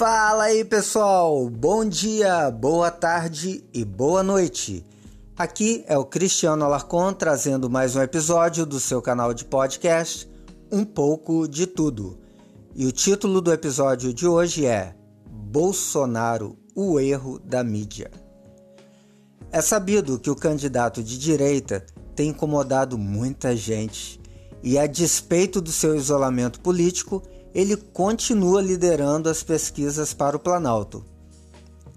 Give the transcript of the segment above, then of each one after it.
Fala aí pessoal, bom dia, boa tarde e boa noite. Aqui é o Cristiano Alarcon trazendo mais um episódio do seu canal de podcast Um pouco de tudo. E o título do episódio de hoje é Bolsonaro, o erro da mídia. É sabido que o candidato de direita tem incomodado muita gente e, a despeito do seu isolamento político, ele continua liderando as pesquisas para o Planalto.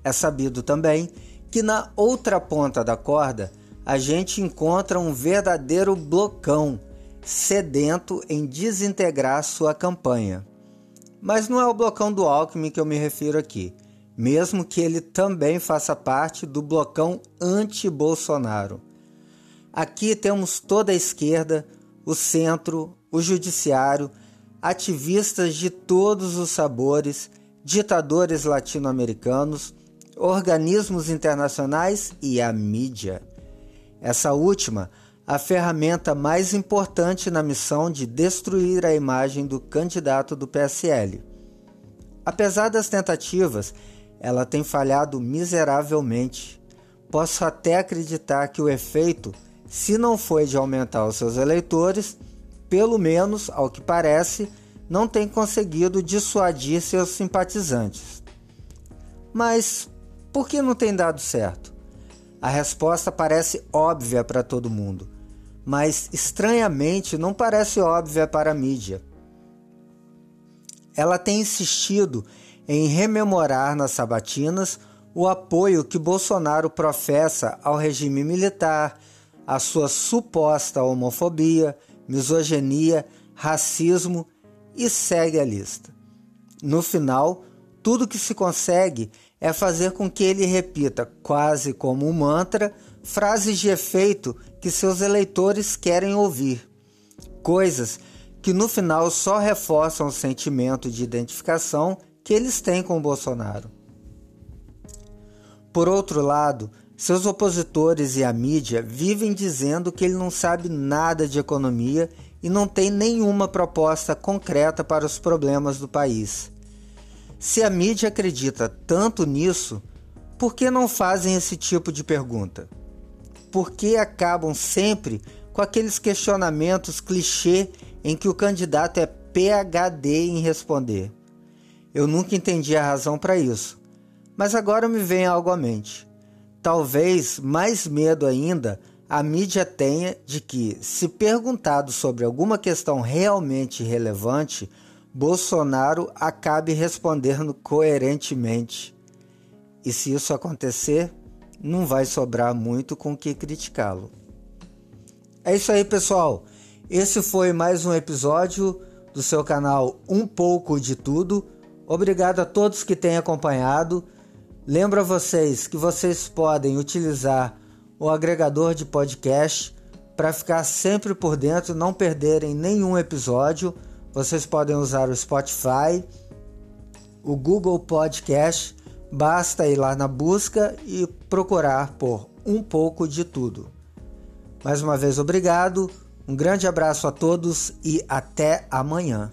É sabido também que na outra ponta da corda a gente encontra um verdadeiro blocão sedento em desintegrar sua campanha. Mas não é o blocão do Alckmin que eu me refiro aqui, mesmo que ele também faça parte do blocão anti-Bolsonaro. Aqui temos toda a esquerda, o centro, o judiciário, ativistas de todos os sabores, ditadores latino-americanos, organismos internacionais e a mídia. Essa última, a ferramenta mais importante na missão de destruir a imagem do candidato do PSL. Apesar das tentativas, ela tem falhado miseravelmente. Posso até acreditar que o efeito, se não foi de aumentar os seus eleitores, pelo menos, ao que parece, não tem conseguido dissuadir seus simpatizantes. Mas por que não tem dado certo? A resposta parece óbvia para todo mundo, mas estranhamente não parece óbvia para a mídia. Ela tem insistido em rememorar nas sabatinas o apoio que Bolsonaro professa ao regime militar, a sua suposta homofobia misoginia, racismo e segue a lista. No final, tudo que se consegue é fazer com que ele repita, quase como um mantra, frases de efeito que seus eleitores querem ouvir. Coisas que no final só reforçam o sentimento de identificação que eles têm com Bolsonaro. Por outro lado, seus opositores e a mídia vivem dizendo que ele não sabe nada de economia e não tem nenhuma proposta concreta para os problemas do país. Se a mídia acredita tanto nisso, por que não fazem esse tipo de pergunta? Por que acabam sempre com aqueles questionamentos clichê em que o candidato é PhD em responder? Eu nunca entendi a razão para isso, mas agora me vem algo à mente. Talvez mais medo ainda a mídia tenha de que, se perguntado sobre alguma questão realmente relevante, Bolsonaro acabe respondendo coerentemente. E se isso acontecer, não vai sobrar muito com que criticá-lo. É isso aí, pessoal. Esse foi mais um episódio do seu canal Um Pouco de Tudo. Obrigado a todos que têm acompanhado. Lembro a vocês que vocês podem utilizar o agregador de podcast para ficar sempre por dentro, não perderem nenhum episódio. Vocês podem usar o Spotify, o Google Podcast. Basta ir lá na busca e procurar por um pouco de tudo. Mais uma vez, obrigado, um grande abraço a todos e até amanhã.